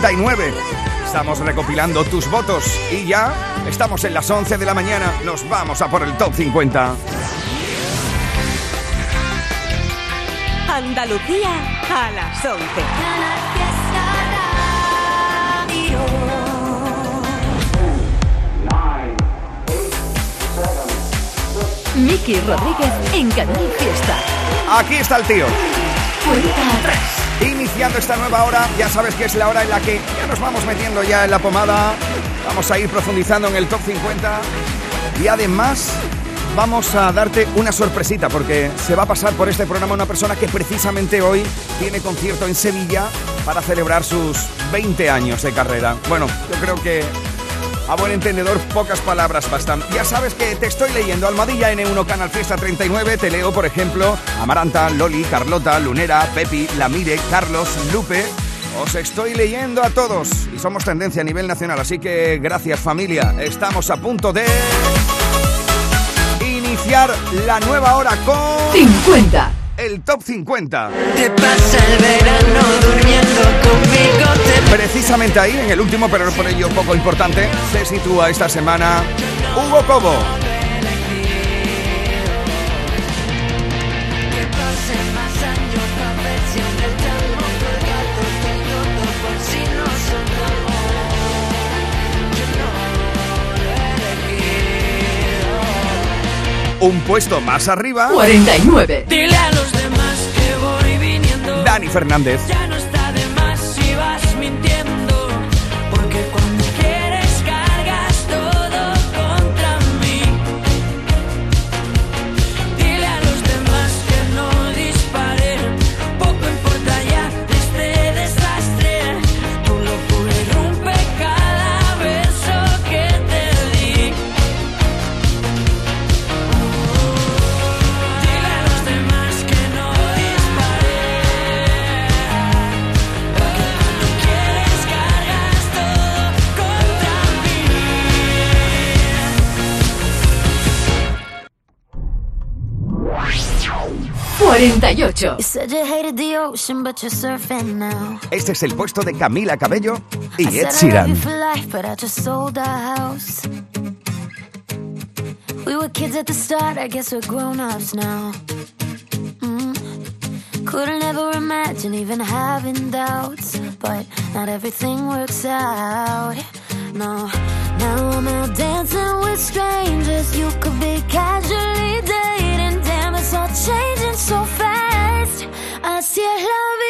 39. Estamos recopilando tus votos y ya estamos en las 11 de la mañana. Nos vamos a por el top 50. Andalucía a las 11. Miki Rodríguez en Canal Fiesta. Aquí está el tío. Cuenta atrás. Iniciando esta nueva hora, ya sabes que es la hora en la que ya nos vamos metiendo ya en la pomada. Vamos a ir profundizando en el top 50 y además vamos a darte una sorpresita porque se va a pasar por este programa una persona que precisamente hoy tiene concierto en Sevilla para celebrar sus 20 años de carrera. Bueno, yo creo que a buen entendedor, pocas palabras bastan. Ya sabes que te estoy leyendo Almadilla N1 Canal Fiesta 39. Te leo, por ejemplo, Amaranta, Loli, Carlota, Lunera, Pepi, Lamire, Carlos, Lupe. Os estoy leyendo a todos y somos tendencia a nivel nacional, así que gracias familia. Estamos a punto de iniciar la nueva hora con 50. el top 50. Te pasa el verano durmiendo conmigo. Te Precisamente ahí, en el último, pero no por ello poco importante, se sitúa esta semana Hugo Cobo. Un puesto más arriba, 49. Dile a los demás que voy viniendo. Dani Fernández. Ya no 38. Este es el puesto de Camila Cabello y Ed Sheeran. We were kids at the start, I guess we're grown ups now. Mm. Couldn't ever imagine even having doubts, but not everything works out. No, now I'm out dancing with strangers. You could be casually dating. Damn, it's all changing so fast. Así es la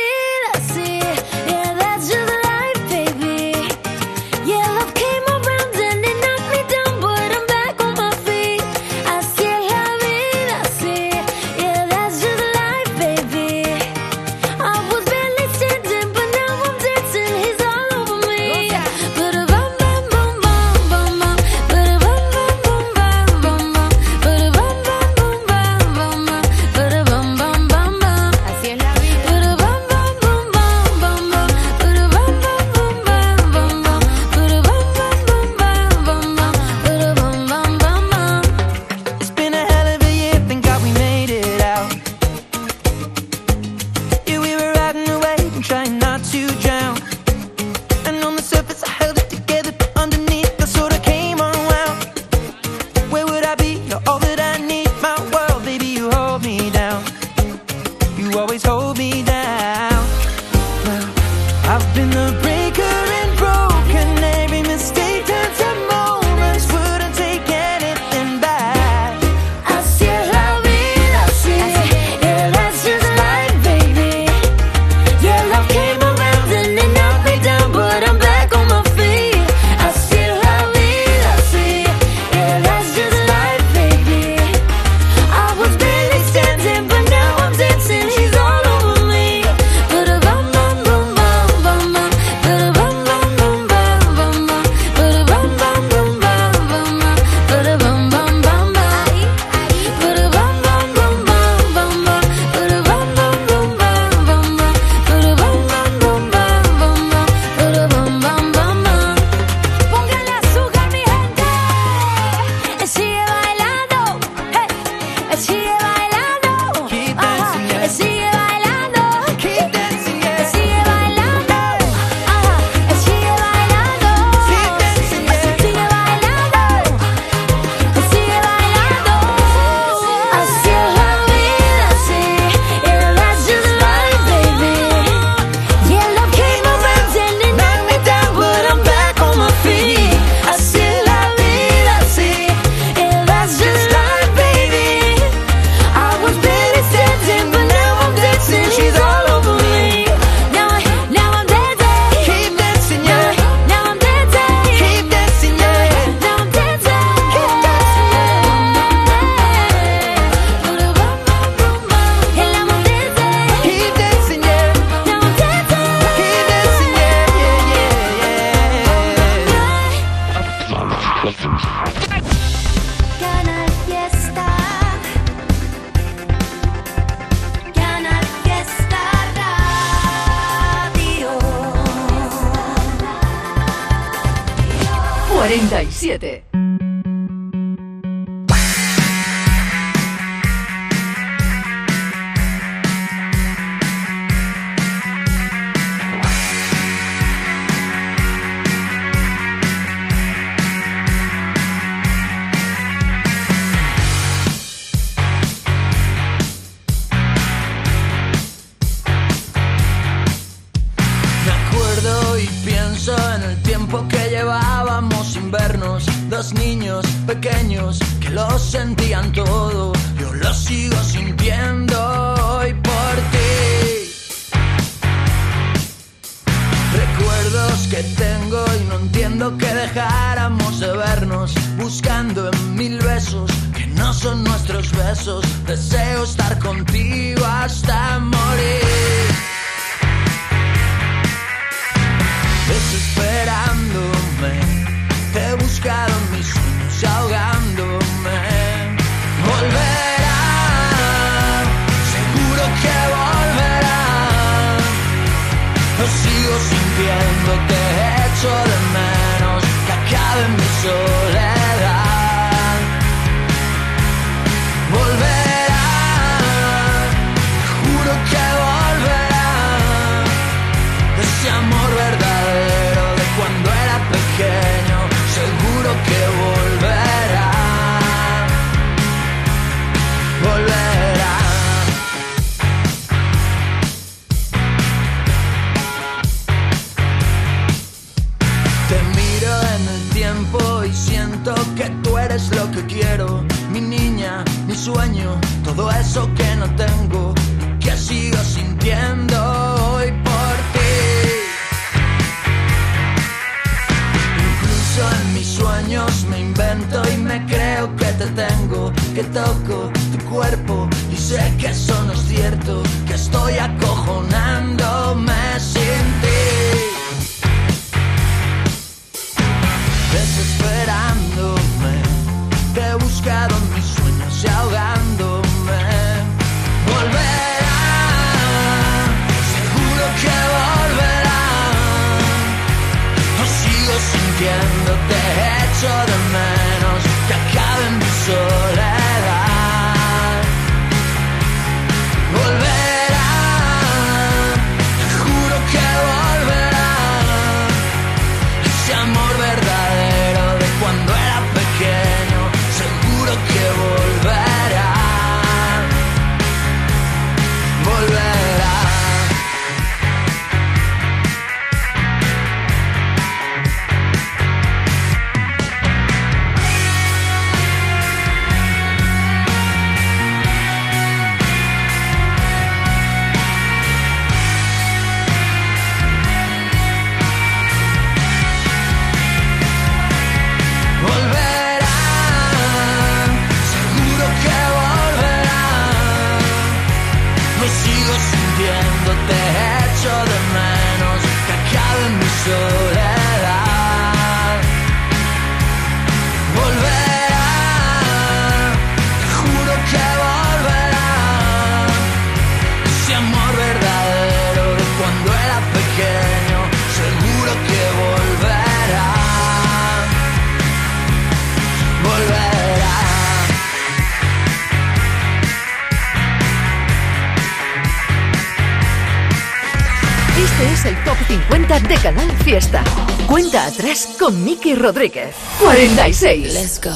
fiesta de Canal Fiesta. Cuenta atrás con Miki Rodríguez. 46. Let's go.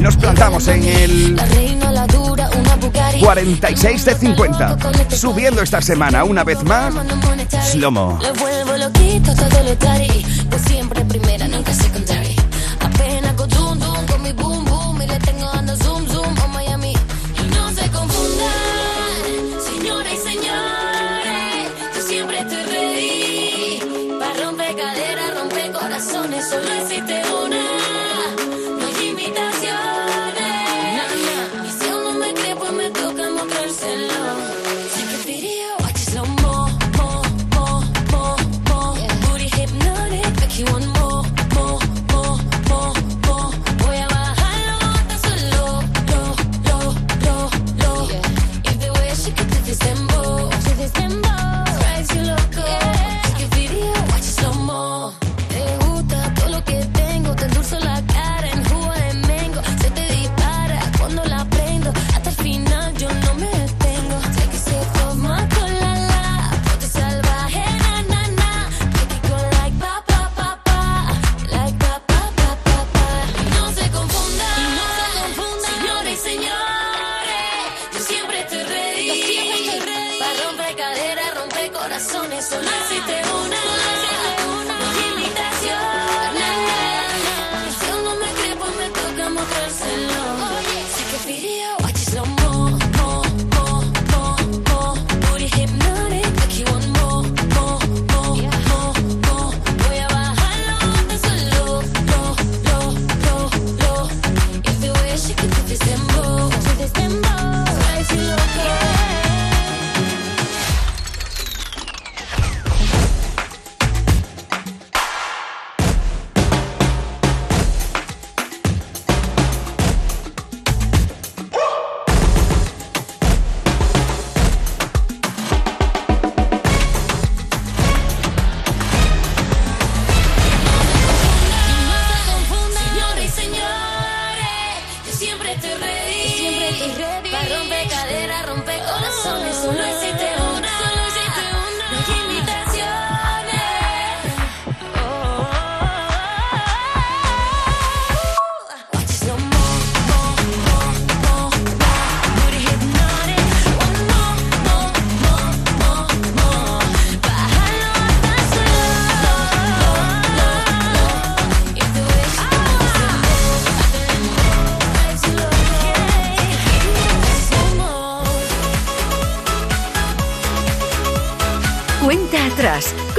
Nos plantamos en el 46 de 50, subiendo esta semana una vez más Slomo. Lo vuelvo loquito todo lo que siempre primera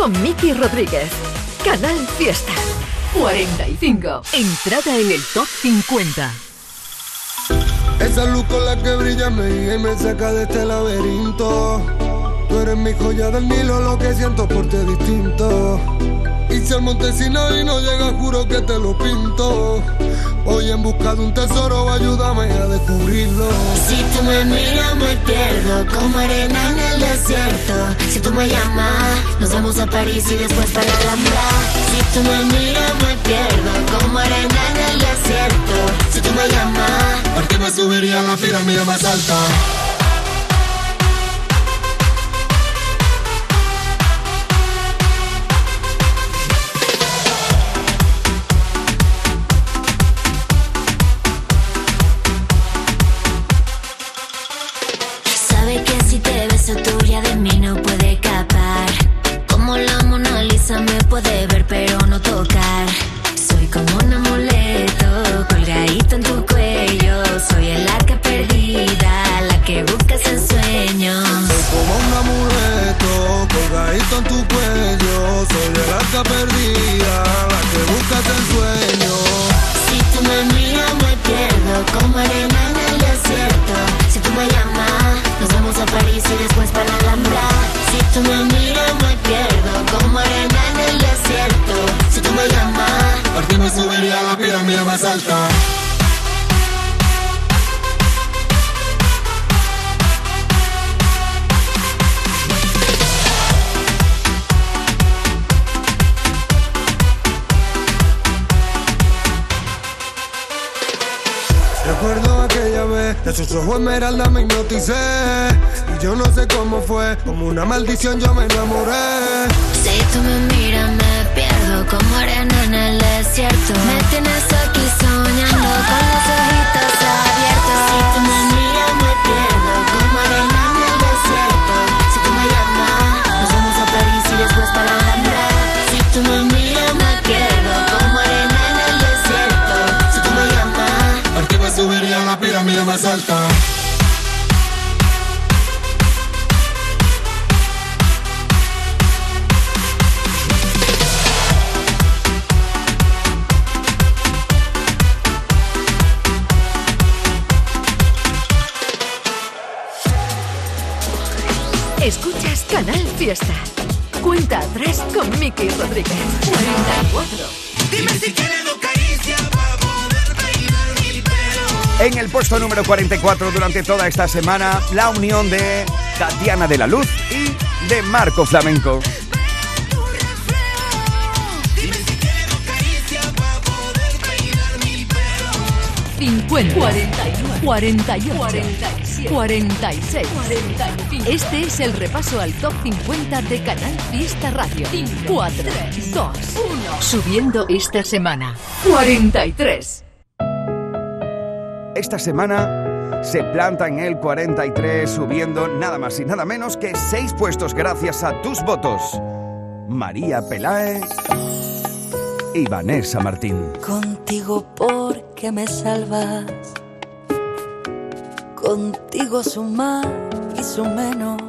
con Rodríguez. Canal Fiesta. 45. Entrada en el top 50. Esa luz con la que brilla me y me saca de este laberinto. Tú eres mi joya del Nilo, lo que siento por ti distinto. Y si el Montesino y no llega, juro que te lo pinto. Hoy en busca de un tesoro, ayúdame a descubrirlo. Si tú me miras me pierdo como arena en el desierto. Si tú me llamas, nos vamos a París y después para la Alhambra. Si tú me miras me pierdo como arena en el desierto. Si tú me llamas, ¿Por qué me subiría a la pirámide más alta? Yo me enamoré si tú me miras me pierdo como arena en el desierto. Me tienes aquí soñando con los ojitos puesto número 44 durante toda esta semana, la unión de Tatiana de la Luz y de Marco Flamenco. 50, 41, 41, 47, 46, 45. Este es el repaso al top 50 de Canal Fiesta Radio. 4, 2, 1. Subiendo esta semana. 43. Esta semana se planta en el 43 subiendo nada más y nada menos que 6 puestos gracias a tus votos. María Pelae y Vanessa Martín. Contigo porque me salvas. Contigo suma y su menos.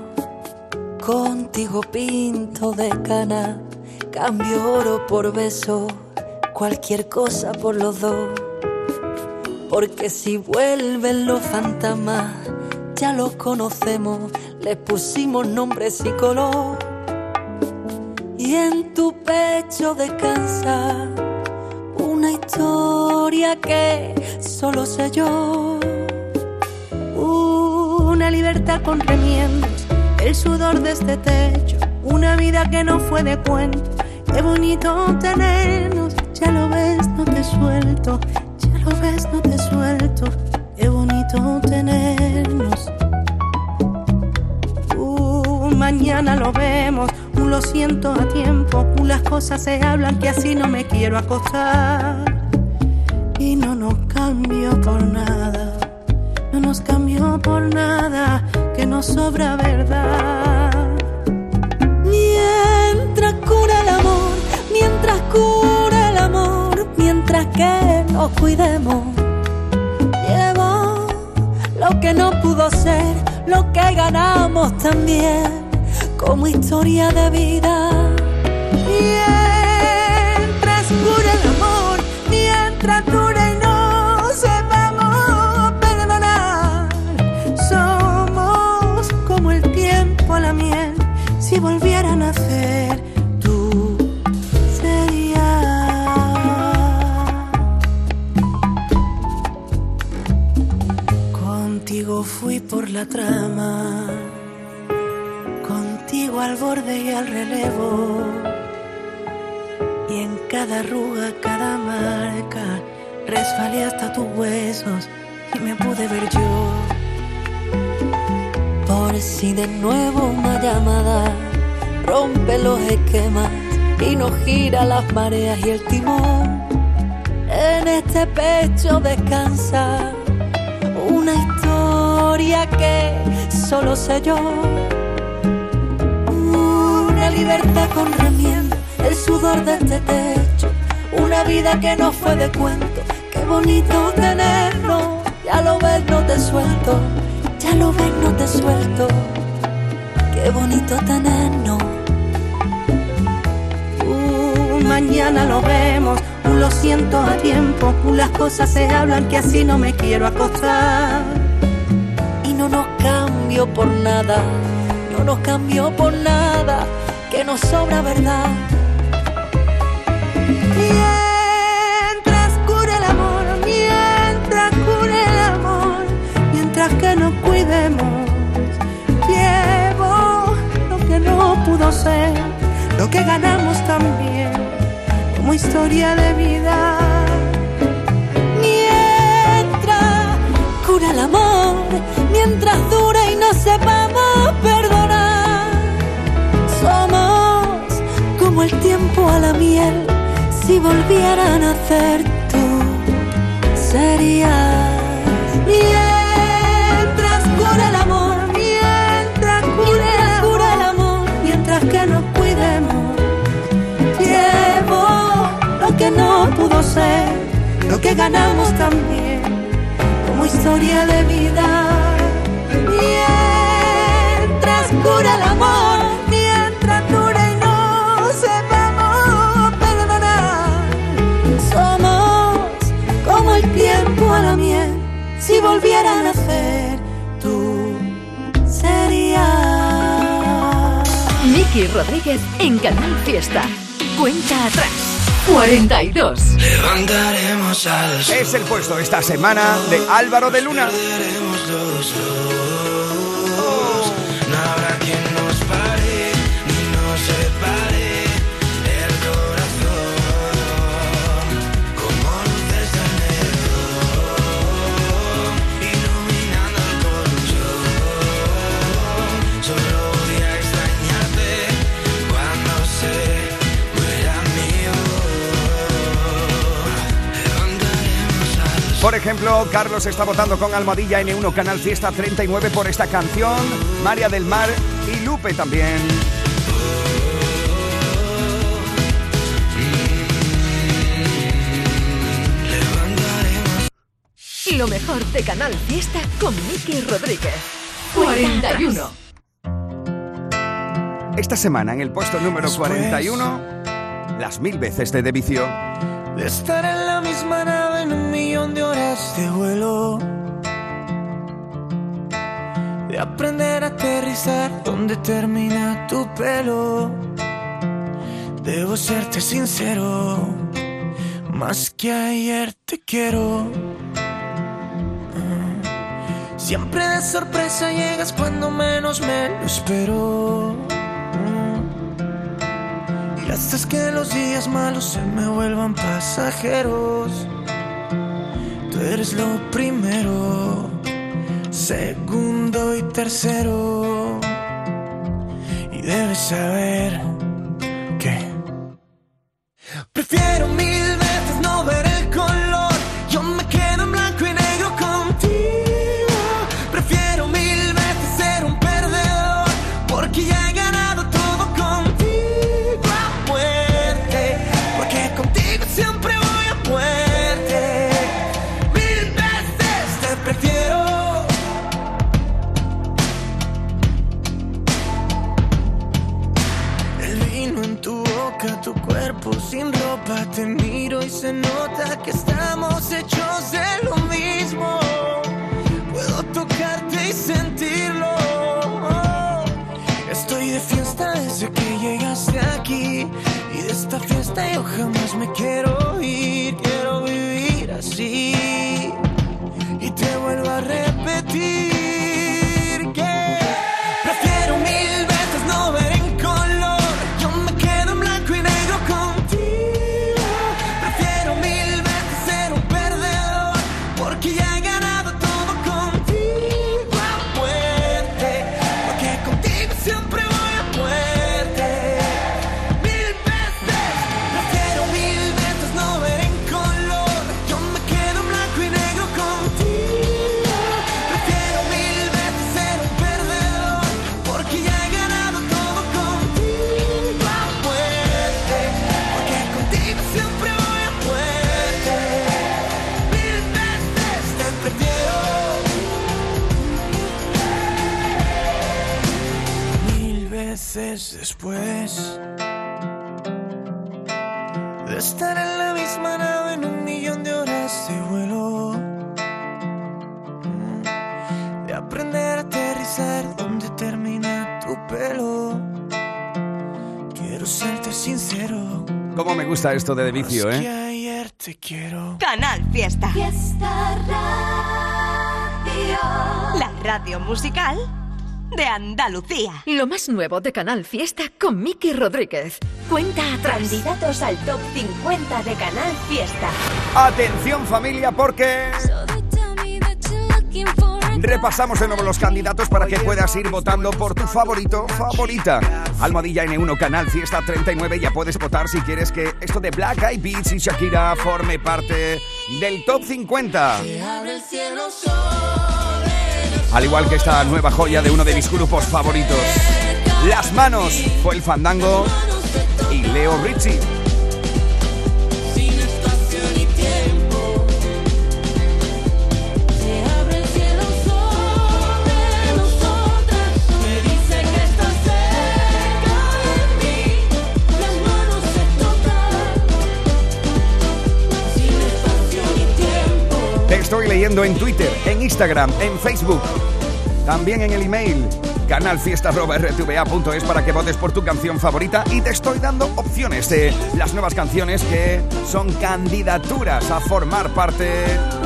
Contigo pinto de cana. Cambio oro por beso. Cualquier cosa por los dos. Porque si vuelven los fantasmas, ya los conocemos. Les pusimos nombres y color. Y en tu pecho descansa una historia que solo sé yo. Una libertad con remiendos, el sudor de este techo, una vida que no fue de cuento. Qué bonito tenernos, ya lo ves, no te suelto, no te suelto. Qué bonito tenernos. Uh, mañana lo vemos, un lo siento a tiempo, un las cosas se hablan que así no me quiero acostar. Y no nos cambio por nada, no nos cambio por nada, que nos sobra verdad. Que nos cuidemos. Llevo lo que no pudo ser, lo que ganamos también, como historia de vida. Trama, contigo al borde y al relevo. Y en cada arruga, cada marca, resbalé hasta tus huesos y me pude ver yo. Por si de nuevo una llamada rompe los esquemas y nos gira las mareas y el timón. En este pecho descansa una historia que solo sé yo. Una libertad con remiendo, el sudor de este techo. Una vida que no fue de cuento. Qué bonito tenerlo. Ya lo ves, no te suelto. Ya lo ves, no te suelto. Qué bonito tenernos. Uh, mañana lo vemos, un lo siento a tiempo, un las cosas se hablan que así no me quiero acostar. No nos cambio por nada, no nos cambio por nada, que nos sobra verdad. Mientras cure el amor, mientras cure el amor, mientras que nos cuidemos, llevo lo que no pudo ser, lo que ganamos también, como historia de vida. Mientras cura el amor, mientras dure y no sepamos perdonar, somos como el tiempo a la miel, si volviera a nacer tú serías. Mientras cura el amor, mientras cura el amor, el amor, mientras que nos cuidemos, llevo lo que no pudo ser, lo que ganamos también, como historia de vida. Cura el amor, mientras dure y no sepamos perdonar, somos como el tiempo a la miel. Si volviera a nacer, tú serías. Miki Rodríguez en Canal Fiesta. Cuenta atrás. 42. Levantaremos al sol. Es el puesto esta semana de Álvaro de Luna. Por ejemplo, Carlos está votando con Almohadilla N1 Canal Fiesta 39 por esta canción. María del Mar y Lupe también. Lo mejor de Canal Fiesta con Miki Rodríguez. 41. Esta semana en el puesto número 41, las mil veces de Devicio. De estar en la misma nave en un millón de horas de vuelo. De aprender a aterrizar donde termina tu pelo. Debo serte sincero. Más que ayer te quiero. Siempre de sorpresa llegas cuando menos me lo espero. Y haces que los días malos se me vuelvan pasajeros. Tú eres lo primero, segundo y tercero. Y debes saber Cómo me gusta esto de, de vicio, ¿eh? ayer te quiero. Canal Fiesta. Fiesta Radio. La radio musical de Andalucía. Lo más nuevo de Canal Fiesta con Miki Rodríguez. Cuenta atrás. Candidatos al top 50 de Canal Fiesta. Atención familia porque repasamos de nuevo los candidatos para que puedas ir votando por tu favorito, favorita. Almohadilla N1 Canal Fiesta 39 ya puedes votar si quieres que esto de Black Eyed Peas y Shakira forme parte del top 50. Al igual que esta nueva joya de uno de mis grupos favoritos. Las manos fue el fandango y Leo Richie. Estoy leyendo en Twitter, en Instagram, en Facebook, también en el email canalfiesta.rtva.es para que votes por tu canción favorita y te estoy dando opciones de las nuevas canciones que son candidaturas a formar parte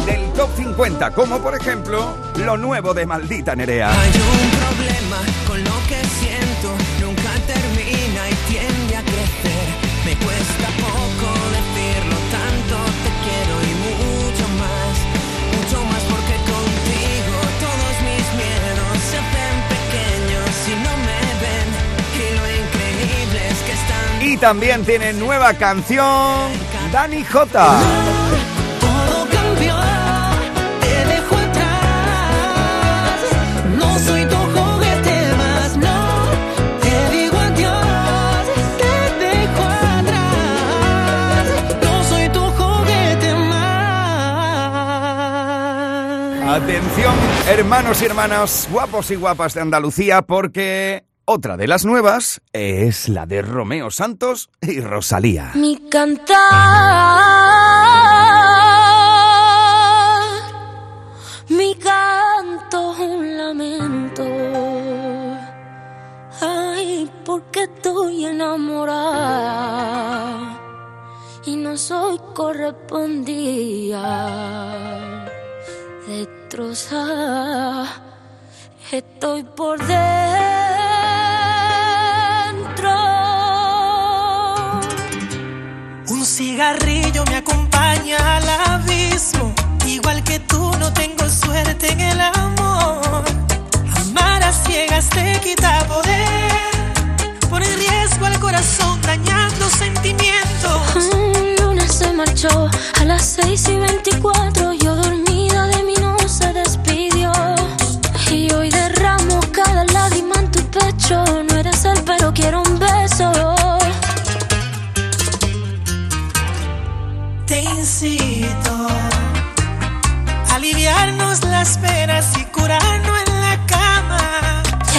del top 50, como por ejemplo lo nuevo de Maldita Nerea. Hay un problema con lo que siento, también tiene nueva canción Dani J. Todo cambió, te dejo atrás. No soy tu juguete más, no. Te digo adiós, te dejo atrás. No soy tu juguete más. Atención, hermanos y hermanas, guapos y guapas de Andalucía, porque otra de las nuevas es la de Romeo Santos y Rosalía. Mi cantar, mi canto es un lamento. Ay, porque estoy enamorada y no soy correspondida. Destrozada, estoy por dentro. Cigarrillo me acompaña al abismo. Igual que tú no tengo suerte en el amor. Amar a ciegas te quita poder. Pone en riesgo al corazón dañando sentimientos. Un lunes se marchó a las 6 y 24. Yo dormida de mí no se despidió. Y hoy derramo cada lágrima en tu pecho. No eres él, pero quiero un beso. Incito a aliviarnos las penas y curarnos en la cama. Te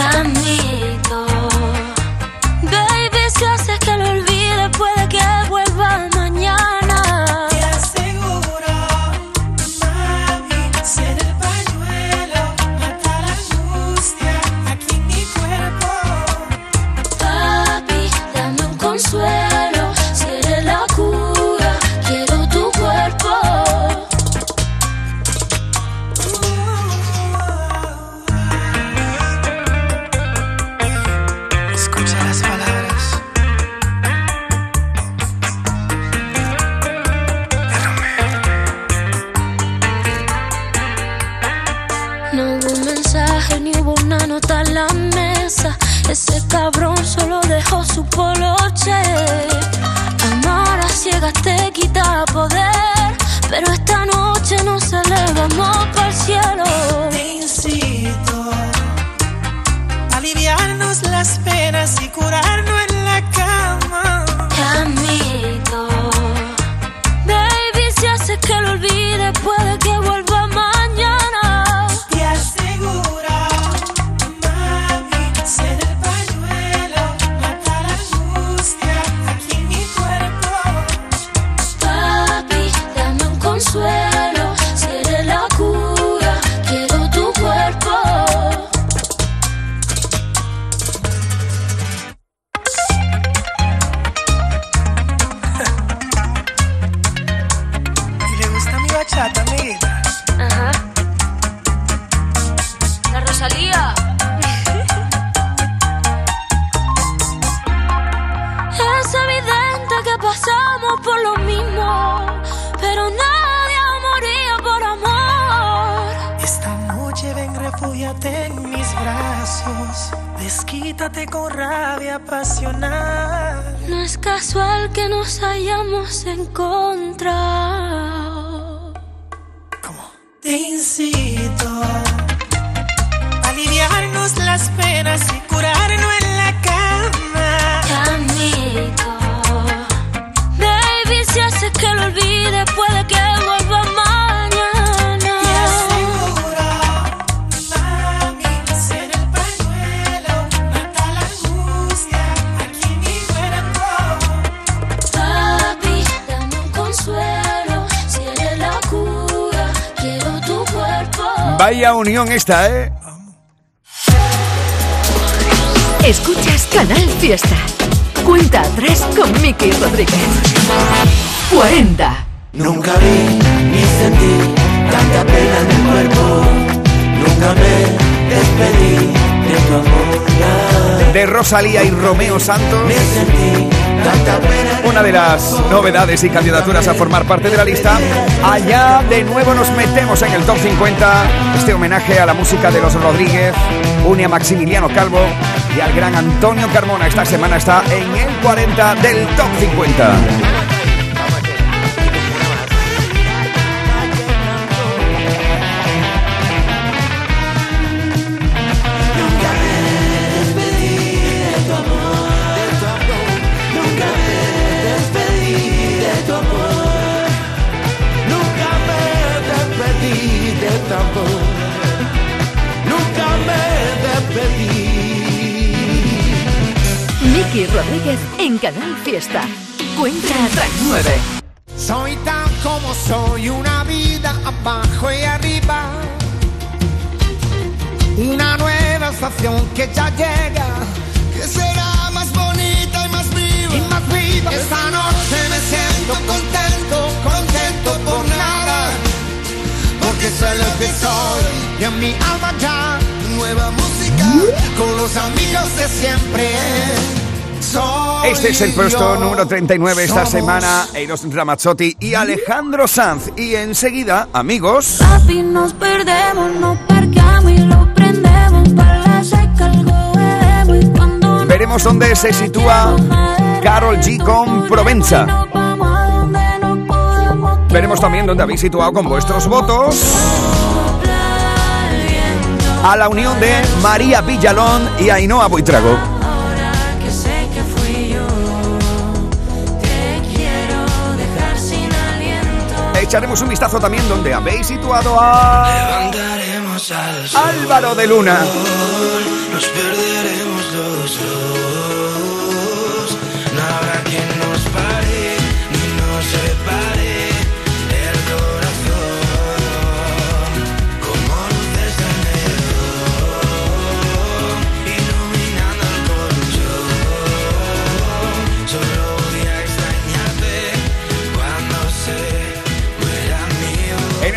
brazos. Desquítate con rabia apasional. No es casual que nos hayamos encontrado. Te incito a aliviarnos las penas y curarnos en la cama. Te admito. Baby, si haces que lo olvide, puede que Vaya unión esta, ¿eh? Escuchas Canal Fiesta. Cuenta atrás con Miki Rodríguez. 40. Nunca vi ni sentí tanta pena en el cuerpo. Nunca me despedí de tu amor. De Rosalía y Romeo Santos. Ni sentí tanta pena. Una de las novedades y candidaturas a formar parte de la lista. Allá de nuevo nos metemos en el top 50. Este homenaje a la música de los Rodríguez une a Maximiliano Calvo y al gran Antonio Carmona. Esta semana está en el 40 del top 50. Miki Rodríguez en Canal Fiesta. Cuenta atrás 9. Soy tan como soy, una vida abajo y arriba. Una nueva estación que ya llega, que será más bonita y más viva. Y más viva. Esta noche me siento contento, contento por nada. Porque soy lo que soy y en mi alma ya nueva música con los amigos de siempre. Este es el puesto número 39 esta semana. Eros Ramazzotti y Alejandro Sanz. Y enseguida, amigos. Papi, nos perdemos, nos parqueamos y lo prendemos. Para la seca algo bebemos. Y cuando Veremos dónde se sitúa Carol G con Provenza. Veremos también dónde habéis situado con vuestros votos a la unión de María Villalón y Ainhoa Buitrago. Echaremos un vistazo también donde habéis situado a Levantaremos al sol, Álvaro de Luna. nos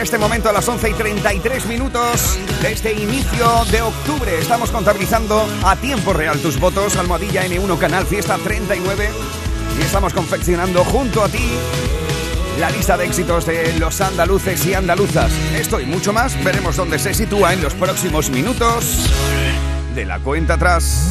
este momento a las 11 y 33 minutos de este inicio de octubre estamos contabilizando a tiempo real tus votos, Almohadilla N1 Canal Fiesta 39 y estamos confeccionando junto a ti la lista de éxitos de los andaluces y andaluzas. Esto y mucho más veremos dónde se sitúa en los próximos minutos de la cuenta atrás.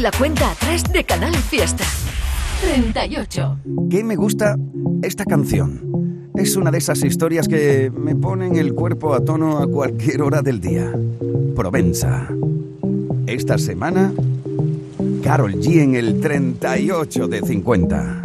La cuenta atrás de Canal Fiesta. 38. ¿Qué me gusta esta canción? Es una de esas historias que me ponen el cuerpo a tono a cualquier hora del día. Provenza. Esta semana, Carol G en el 38 de 50.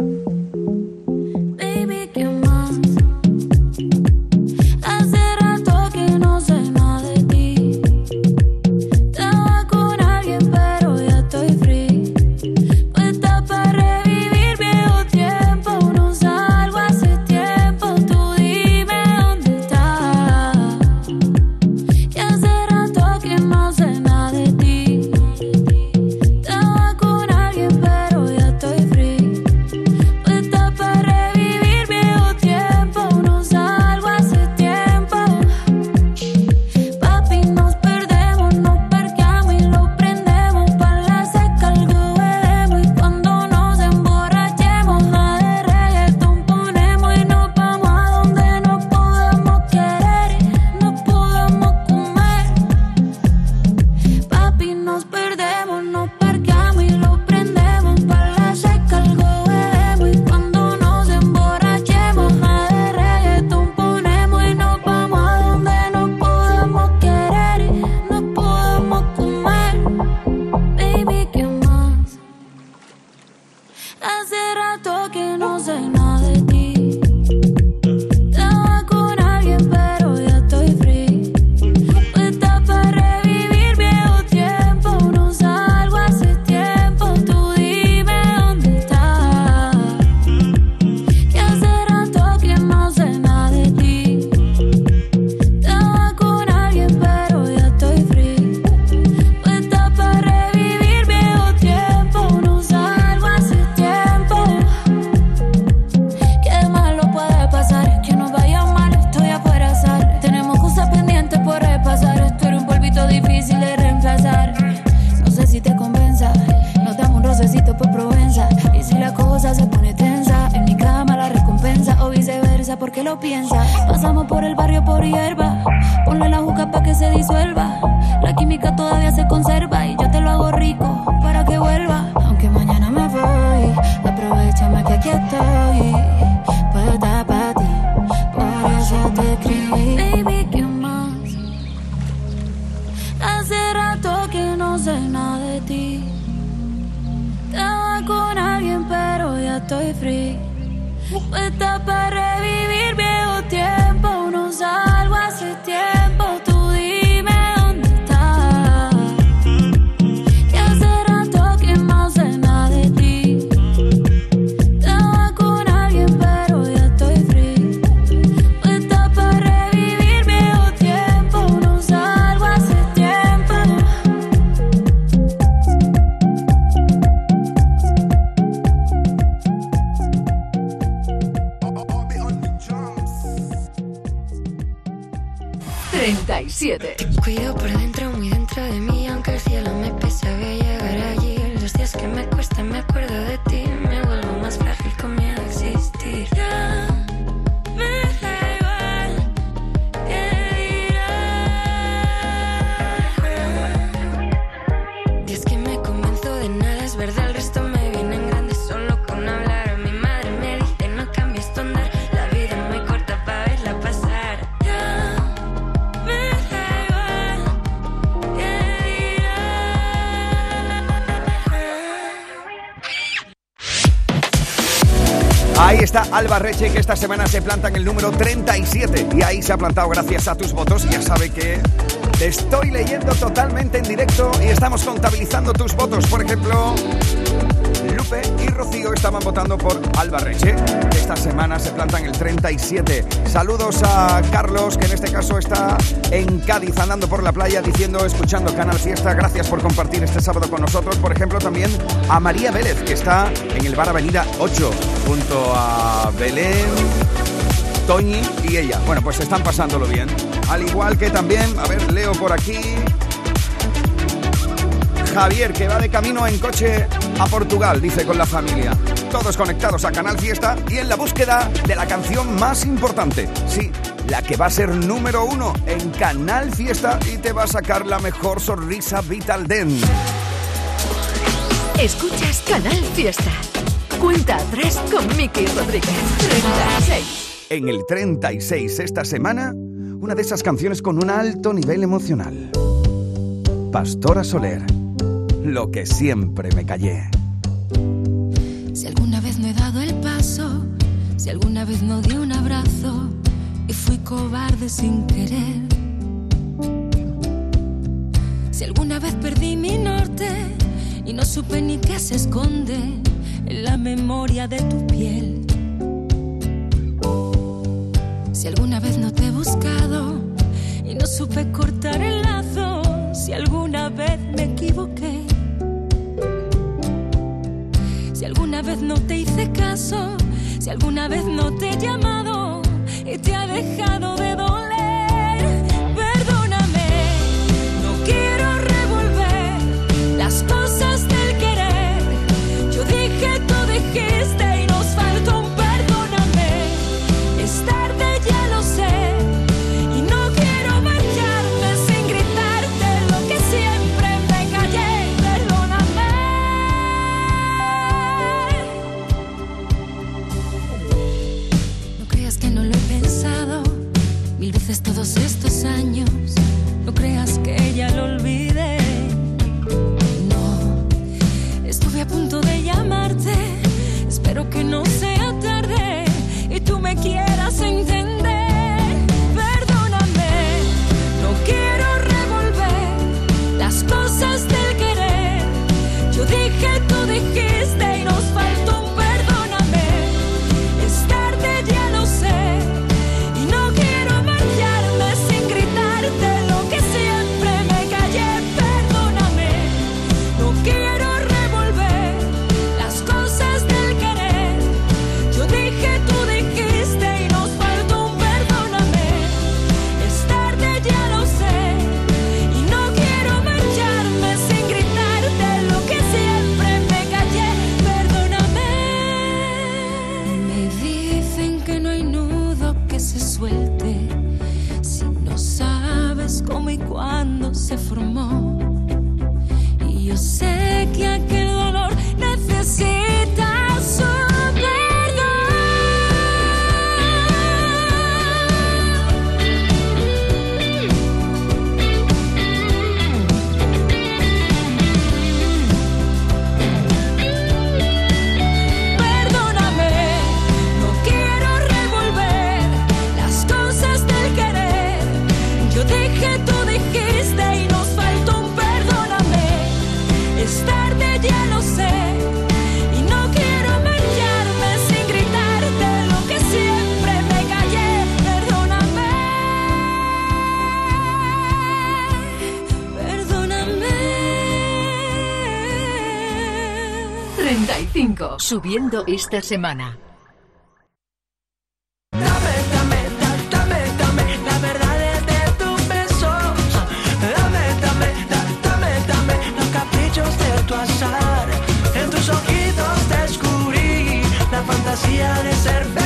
Está Alba Reche que esta semana se planta en el número 37 y ahí se ha plantado gracias a tus votos ya sabe que estoy leyendo totalmente en directo y estamos contabilizando tus votos. Por ejemplo, Y Rocío estaban votando por Alba Reche, esta semana se planta en el 37. Saludos a Carlos, que en este caso está en Cádiz andando por la playa diciendo, escuchando Canal Fiesta, gracias por compartir este sábado con nosotros. Por ejemplo, también a María Vélez, que está en el bar Avenida 8, junto a Belén. Toñi y ella. Bueno, pues están pasándolo bien. Al igual que también, a ver, leo por aquí. Javier, que va de camino en coche a Portugal, dice con la familia. Todos conectados a Canal Fiesta y en la búsqueda de la canción más importante. Sí, la que va a ser número uno en Canal Fiesta y te va a sacar la mejor sonrisa Vital Den. Escuchas Canal Fiesta. Cuenta tres con Miki Rodríguez. 36. En el 36 esta semana, una de esas canciones con un alto nivel emocional. Pastora Soler, lo que siempre me callé. Si alguna vez no he dado el paso, si alguna vez no di un abrazo y fui cobarde sin querer. Si alguna vez perdí mi norte y no supe ni qué se esconde en la memoria de tu piel. Si alguna vez no te he buscado y no supe cortar el lazo, si alguna vez me equivoqué. Si alguna vez no te hice caso, si alguna vez no te he llamado y te ha dejado de doler, Subiendo esta semana. Dame, dame la verdad de tu beso. Dame, dame, da- dame, dame los caprichos de tu azar. En tus ojitos descubrí la fantasía de ser feliz.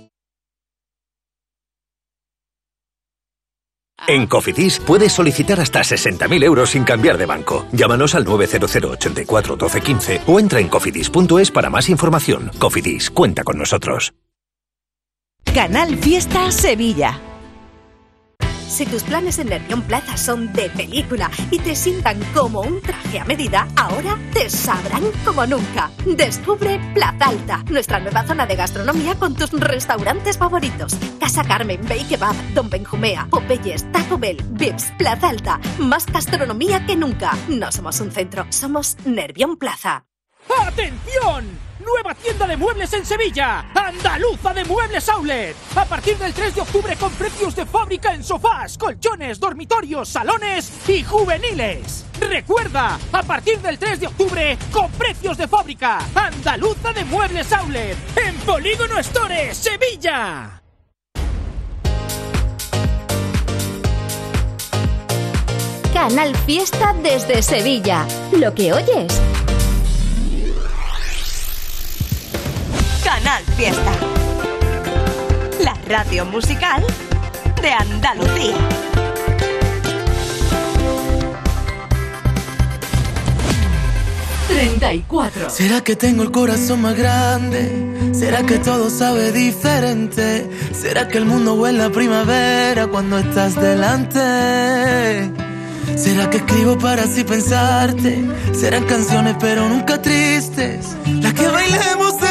En Cofidis puedes solicitar hasta 60.000 euros sin cambiar de banco. Llámanos al 900 84 12 15 o entra en cofidis.es para más información. Cofidis, cuenta con nosotros. Canal Fiesta Sevilla. Si tus planes en Nervión Plaza son de película y te sientan como un traje a medida, ahora te sabrán como nunca. Descubre Plaza Alta, nuestra nueva zona de gastronomía con tus restaurantes favoritos. Casa Carmen, Bay Kebab, Don Benjumea, Popeyes, Taco Bell, Vips, Plaza Alta. Más gastronomía que nunca. No somos un centro, somos Nervión Plaza. ¡Atención! Nueva tienda de muebles en Sevilla. Andaluza de Muebles Outlet. A partir del 3 de octubre con precios de fábrica en sofás, colchones, dormitorios, salones y juveniles. Recuerda, a partir del 3 de octubre con precios de fábrica. Andaluza de Muebles Outlet. En Polígono Store, Sevilla. Canal Fiesta desde Sevilla. Lo que oyes. Canal Fiesta. La radio musical de Andalucía. ¿Será que tengo el corazón más grande? ¿Será que todo sabe diferente? ¿Será que el mundo huele a primavera cuando estás delante? ¿Será que escribo para así pensarte? Serán canciones pero nunca tristes. Las que bailemos de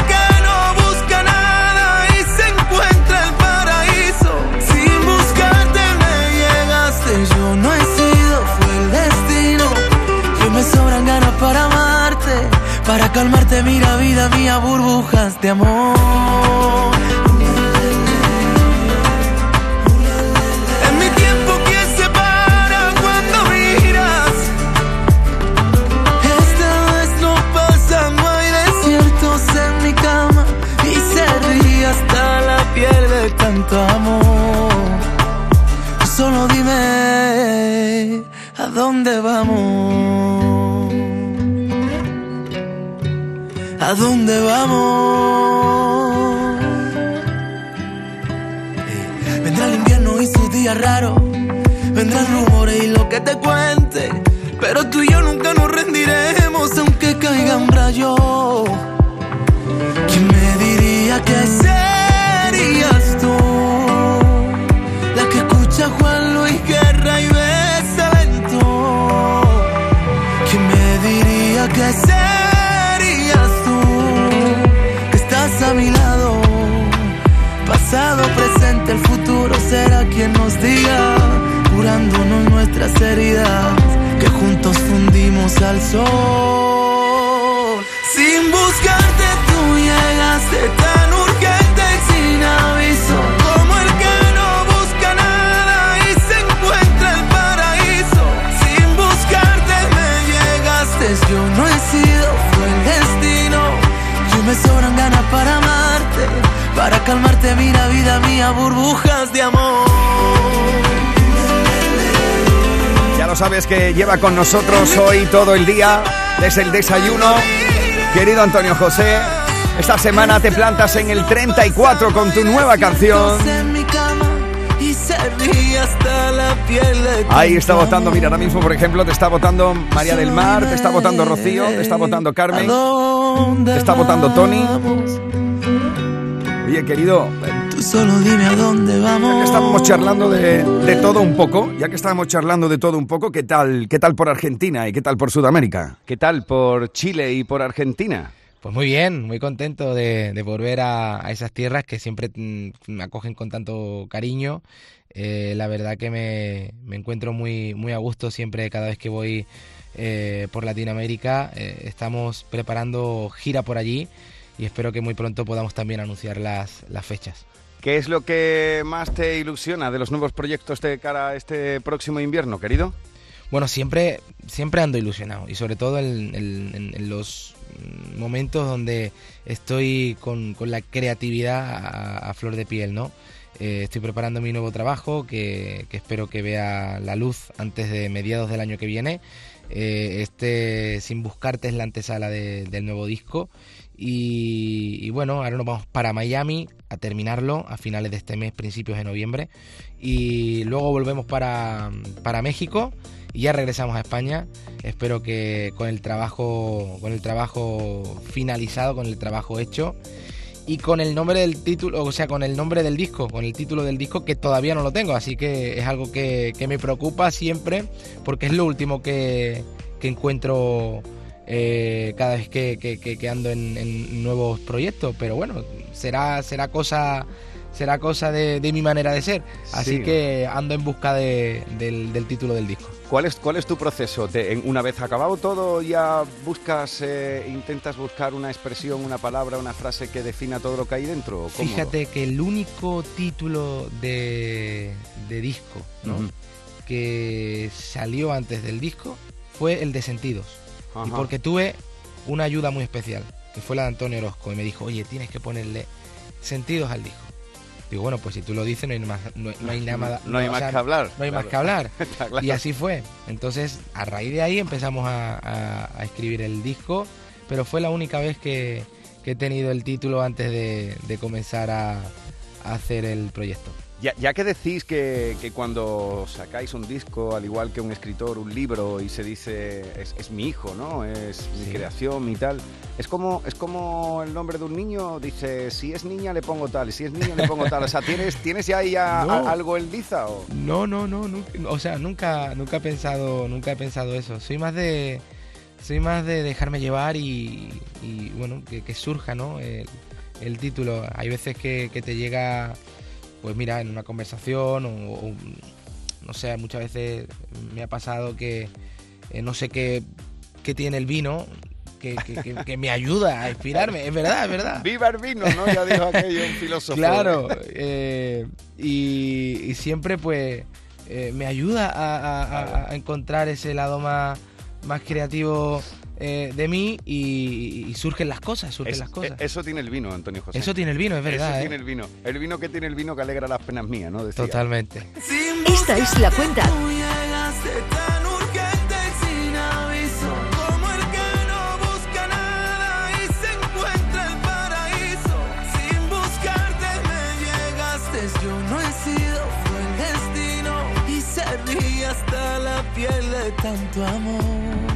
mía, burbujas de amor. En mi tiempo que se para cuando miras. Esta vez no pasa, no hay desiertos en mi cama. Y se ríe hasta la piel de tanto amor. Solo dime a dónde vamos. ¿A dónde vamos? Vendrá el invierno y sus días raros. Vendrán rumores y lo que te cuente. Será quien nos diga, curándonos nuestras heridas, que juntos fundimos al sol. Sin buscarte tú llegaste tan urgente y sin aviso, yo no he sido, fue el destino. Yo me sobran ganas para amarte, Para mira, vida mía, burbujas de amor. Ya lo sabes que lleva con nosotros hoy todo el día, desde el desayuno. Querido Antonio José, esta semana te plantas en el 34 con tu nueva canción. Ahí está votando, mira, ahora mismo, por ejemplo, te está votando María del Mar, te está votando Rocío, te está votando Carmen, te está votando Tony. Oye, querido, Tú solo dime a dónde vamos. ya que estamos charlando de, de todo un poco, ya que estamos charlando de todo un poco, ¿qué tal, ¿qué tal por Argentina y qué tal por Sudamérica? ¿Qué tal por Chile y por Argentina? Pues muy bien, muy contento de, de volver a, a esas tierras que siempre mm, me acogen con tanto cariño. Eh, la verdad que me, me encuentro muy, muy a gusto siempre cada vez que voy eh, por Latinoamérica. Eh, estamos preparando gira por allí y espero que muy pronto podamos también anunciar las, las fechas. ¿Qué es lo que más te ilusiona de los nuevos proyectos de cara a este próximo invierno, querido? Bueno, siempre, siempre ando ilusionado y sobre todo en, en- en- los momentos donde estoy con, con la creatividad a, a flor de piel, ¿no? Eh, estoy preparando mi nuevo trabajo que, que espero que vea la luz antes de mediados del año que viene. Eh, este Sin Buscarte es la antesala de- del nuevo disco y, bueno, ahora nos vamos para Miami a terminarlo a finales de este mes, principios de noviembre y luego volvemos para, para México y ya regresamos a España. Espero que con el trabajo con el trabajo finalizado, con el trabajo hecho y con el nombre del título, o sea, con el nombre del disco, con el título del disco que todavía no lo tengo, así que es algo que, que me preocupa siempre porque es lo último que, que encuentro eh, cada vez que, que- que- que ando en, en nuevos proyectos, pero bueno, será, será cosa será cosa de, de mi manera de ser, así Sí. que ando en busca de- del, del título del disco. ¿Cuál es, cuál es tu proceso? Te- una vez acabado todo, ya buscas, eh, intentas buscar una expresión, una palabra, una frase que defina todo lo que hay dentro. Fíjate que el único título de, de disco que salió antes del disco fue el de Sentidos. Y porque tuve una ayuda muy especial, que fue la de Antonio Orozco, y me dijo, oye, tienes que ponerle sentidos al disco. Digo, bueno, pues si tú lo dices, no hay, más, no, no hay nada más- No hay más sea, que hablar, No hay más que hablar. Claro. Y así fue. Entonces, a raíz de ahí empezamos a, a- a escribir el disco, pero fue la única vez que, que he tenido el título antes de, de comenzar a, a hacer el proyecto. Ya, ya que decís que, que cuando sacáis un disco, al igual que un escritor, un libro, y se dice, es, es mi hijo, ¿no? Es mi creación, mi tal. Es como, es como el nombre de un niño, dice, si es niña le pongo tal, si es niño le pongo tal. O sea, ¿tienes, ¿tienes ya ahí a- No. a- algo en liza? O? No, no, no, nunca- o sea, nunca, nunca he pensado, nunca he pensado eso. Soy más de, soy más de dejarme llevar y, y, bueno, que, que surja, ¿no? El, el título. Hay veces que, que te llega, pues mira, en una conversación o, o, no sé, muchas veces me ha pasado que eh, no sé qué, qué tiene el vino. Que, que- me ayuda a inspirarme, es verdad, es verdad. Viva el vino, ¿no? Ya dijo aquello un filósofo. Claro, eh, y, y siempre pues eh, me ayuda a- a encontrar ese lado más, más creativo eh, de mí y, y surgen las cosas, surgen Es- las cosas. e- Eso tiene el vino, Antonio José. Eso tiene el vino, es verdad, Eso ¿eh? tiene el vino. El vino que tiene el vino que alegra las penas mías, ¿no? Decía. Totalmente. Esta es la cuenta Llegaste tan urgente y sin aviso Como el que no busca nada y se encuentra el paraíso Sin buscarte me llegaste, yo no he sido, fue el destino Y se ríe hasta la piel de tanto amor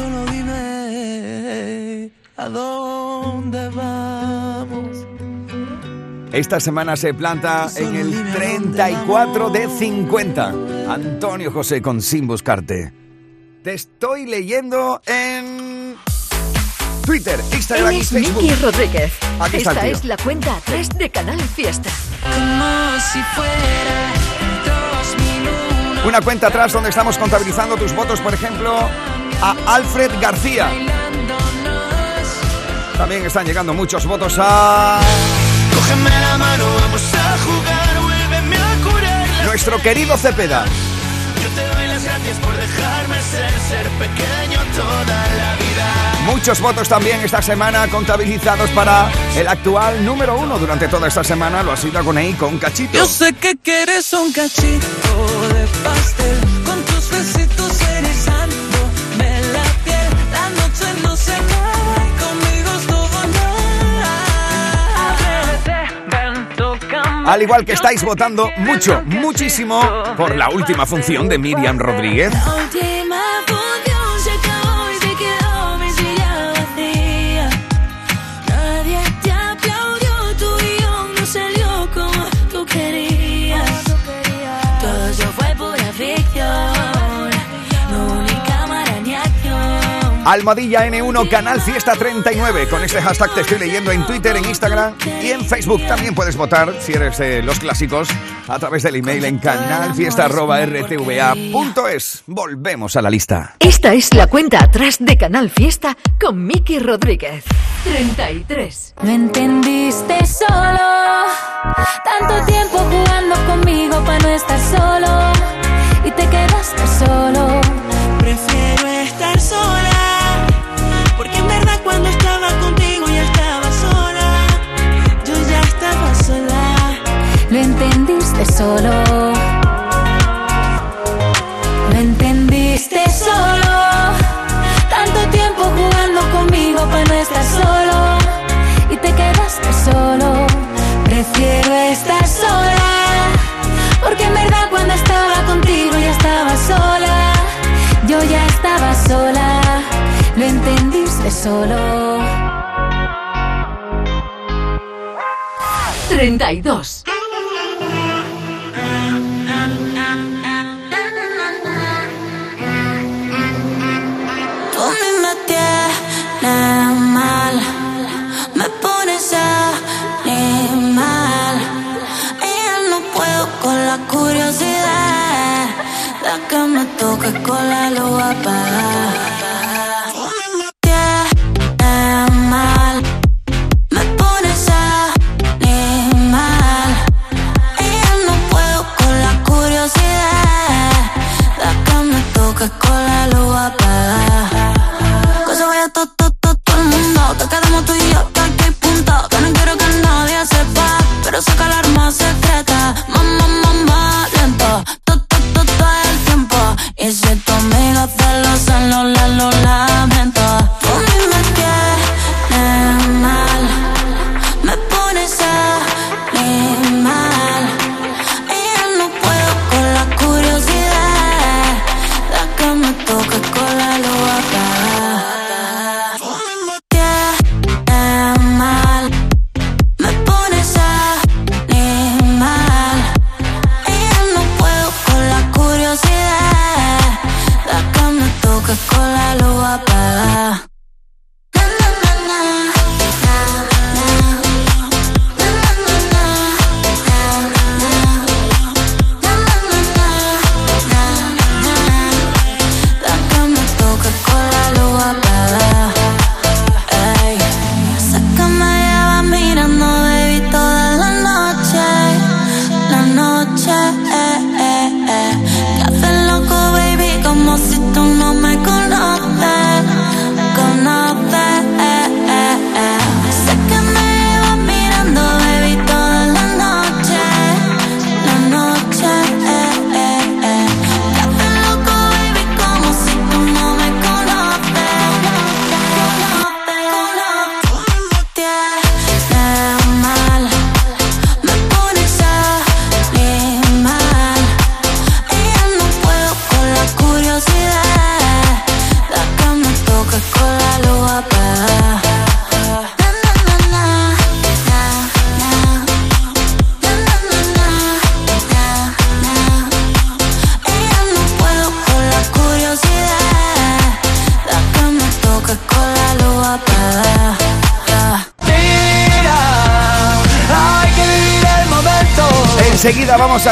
solo dime a dónde vamos Esta semana se planta en el 34 de 50. Antonio José con Sin Buscarte. Te estoy leyendo en Twitter, Instagram Él y Facebook. Miki Rodríguez. Aquí está Esta tío. es la cuenta 3 de Canal Fiesta. Como si fuera dos minutos Una cuenta atrás donde estamos contabilizando tus votos, por ejemplo, a Alfred García. También están llegando muchos votos a... Cógeme la mano, vamos a jugar, vuélveme a curar. Nuestro querido Cepeda. Yo te doy las gracias por dejarme ser, ser pequeño toda la vida. Muchos votos también esta semana contabilizados para el actual número uno durante toda esta semana. Lo ha sido con e ahí con Cachito. Yo sé que quieres un cachito de pastel con tus besitos erizados. Al igual que estáis votando mucho, muchísimo por la última función de Miriam Rodríguez. almadilla N1 Canal Fiesta 39. Con este hashtag te estoy leyendo en Twitter, en Instagram y en Facebook. También puedes votar si eres de los clásicos a través del email en canalfiesta.rtva.es. Volvemos a la lista. Esta es la cuenta atrás de Canal Fiesta con Miki Rodríguez. 33. Me entendiste solo. Tanto tiempo jugando conmigo para no estar solo. Y te quedaste solo. Prefiero estar solo. No entendiste solo. Tanto tiempo jugando conmigo para no estar solo. Y te quedaste solo. Prefiero estar sola. Porque en verdad cuando estaba contigo ya estaba sola. Yo ya estaba sola. Lo entendiste solo. 32. Coca-Cola lo va.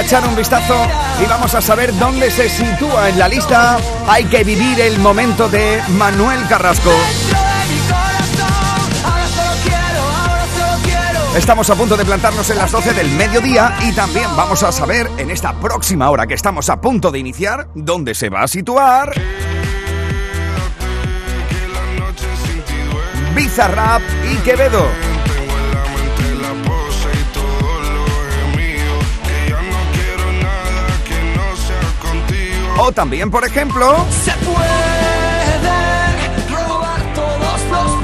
echar un vistazo y vamos a saber dónde se sitúa en la lista Hay que vivir el momento de Manuel Carrasco. Estamos a punto de plantarnos en las 12 del mediodía y también vamos a saber en esta próxima hora que estamos a punto de iniciar dónde se va a situar. Bizarrap y Quevedo. También, por ejemplo... Se puede